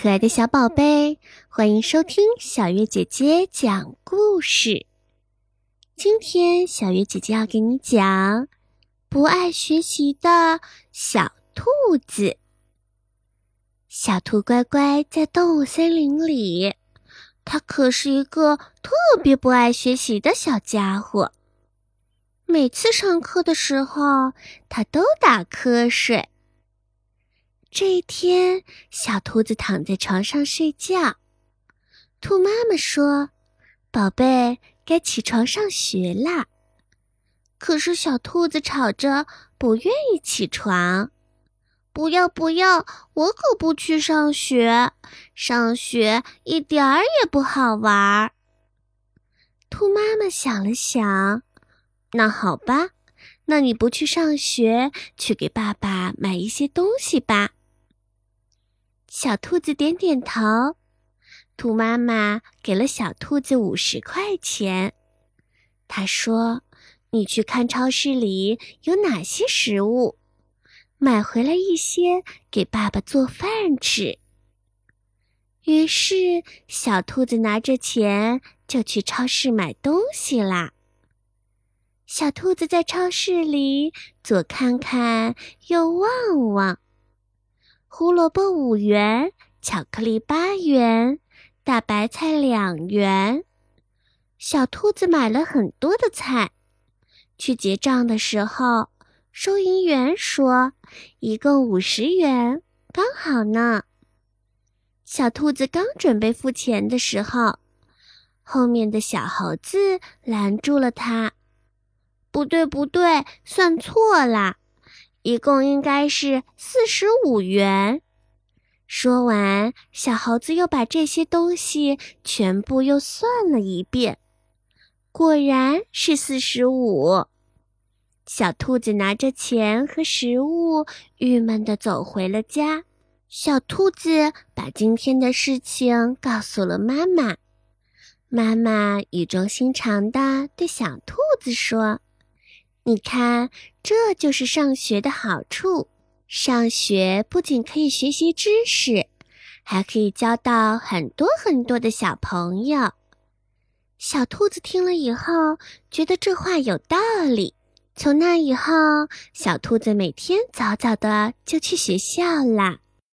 可爱的小宝贝，欢迎收听小月姐姐讲故事。今天小月姐姐要给你讲不爱学习的小兔子。小兔乖乖在动物森林里，它可是一个特别不爱学习的小家伙。每次上课的时候，它都打瞌睡。这一天，小兔子躺在床上睡觉。兔妈妈说：“宝贝，该起床上学啦。”可是小兔子吵着不愿意起床。“不要不要，我可不去上学，上学一点儿也不好玩。”兔妈妈想了想，那好吧，那你不去上学，去给爸爸买一些东西吧。小兔子点点头，兔妈妈给了小兔子五十块钱。她说：“你去看超市里有哪些食物，买回来一些给爸爸做饭吃。”于是，小兔子拿着钱就去超市买东西啦。小兔子在超市里左看看，右望望。胡萝卜五元，巧克力八元，大白菜两元。小兔子买了很多的菜。去结账的时候，收银员说：“一共五十元，刚好呢。”小兔子刚准备付钱的时候，后面的小猴子拦住了他：“不对，不对，算错了。”一共应该是四十五元。说完，小猴子又把这些东西全部又算了一遍，果然是四十五。小兔子拿着钱和食物，郁闷地走回了家。小兔子把今天的事情告诉了妈妈。妈妈语重心长地对小兔子说。你看，这就是上学的好处。上学不仅可以学习知识，还可以交到很多很多的小朋友。小兔子听了以后，觉得这话有道理。从那以后，小兔子每天早早的就去学校啦。